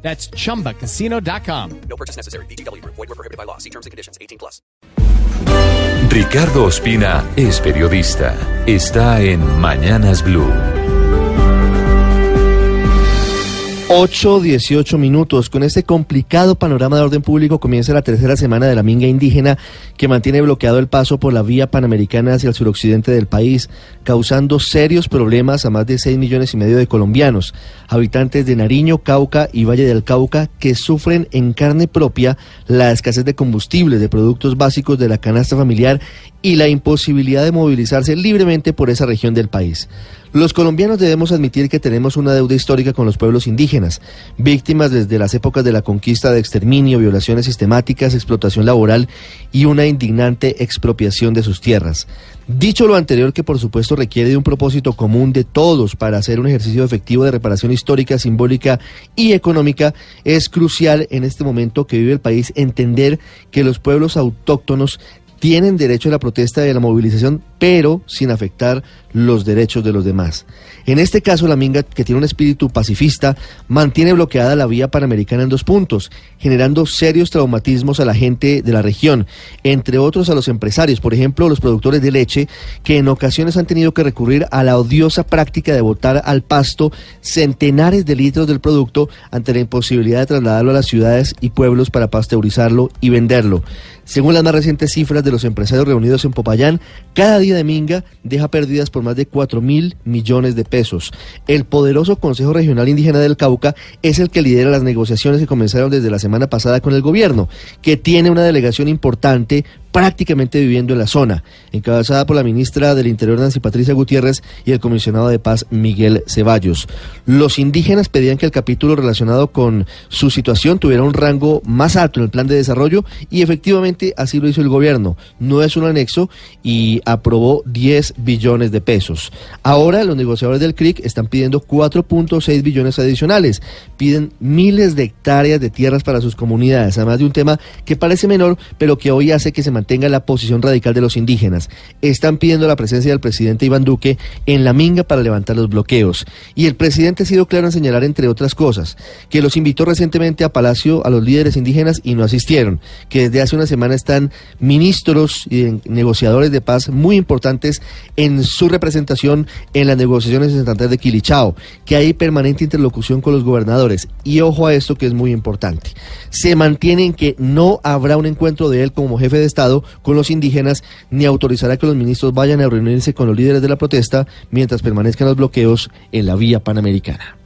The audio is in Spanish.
That's chumbacasino.com. No purchase necessary. BGW. Void were prohibited by law. See terms and conditions. 18 plus. Ricardo Ospina es periodista. Está en Mañanas Blue. 8, 18 minutos. Con este complicado panorama de orden público comienza la tercera semana de la minga indígena que mantiene bloqueado el paso por la vía panamericana hacia el suroccidente del país, causando serios problemas a más de 6 millones y medio de colombianos, habitantes de Nariño, Cauca y Valle del Cauca, que sufren en carne propia la escasez de combustible, de productos básicos de la canasta familiar y la imposibilidad de movilizarse libremente por esa región del país. Los colombianos debemos admitir que tenemos una deuda histórica con los pueblos indígenas, víctimas desde las épocas de la conquista de exterminio, violaciones sistemáticas, explotación laboral y una indignante expropiación de sus tierras. Dicho lo anterior, que por supuesto requiere de un propósito común de todos para hacer un ejercicio efectivo de reparación histórica, simbólica y económica, es crucial en este momento que vive el país entender que los pueblos autóctonos tienen derecho a la protesta y a la movilización, pero sin afectar los derechos de los demás. En este caso, la Minga, que tiene un espíritu pacifista, mantiene bloqueada la vía panamericana en dos puntos, generando serios traumatismos a la gente de la región, entre otros a los empresarios, por ejemplo, los productores de leche, que en ocasiones han tenido que recurrir a la odiosa práctica de botar al pasto centenares de litros del producto ante la imposibilidad de trasladarlo a las ciudades y pueblos para pasteurizarlo y venderlo. Según las más recientes cifras de los empresarios reunidos en Popayán, cada de Minga deja pérdidas por más de 4 mil millones de pesos. El poderoso Consejo Regional Indígena del Cauca es el que lidera las negociaciones que comenzaron desde la semana pasada con el gobierno, que tiene una delegación importante prácticamente viviendo en la zona, encabezada por la ministra del Interior Nancy Patricia Gutiérrez y el comisionado de paz Miguel Ceballos. Los indígenas pedían que el capítulo relacionado con su situación tuviera un rango más alto en el plan de desarrollo y efectivamente así lo hizo el gobierno. No es un anexo y aprobó 10 billones de pesos. Ahora los negociadores del CRIC están pidiendo 4.6 billones adicionales. Piden miles de hectáreas de tierras para sus comunidades, además de un tema que parece menor, pero que hoy hace que se mantenga la posición radical de los indígenas. Están pidiendo la presencia del presidente Iván Duque en la minga para levantar los bloqueos. Y el presidente ha sido claro en señalar, entre otras cosas, que los invitó recientemente a Palacio a los líderes indígenas y no asistieron, que desde hace una semana están ministros y negociadores de paz muy importantes en su representación en las negociaciones en Santander de Quilichao, que hay permanente interlocución con los gobernadores. Y ojo a esto que es muy importante. Se mantiene en que no habrá un encuentro de él como jefe de Con los indígenas ni autorizará que los ministros vayan a reunirse con los líderes de la protesta mientras permanezcan los bloqueos en la vía panamericana.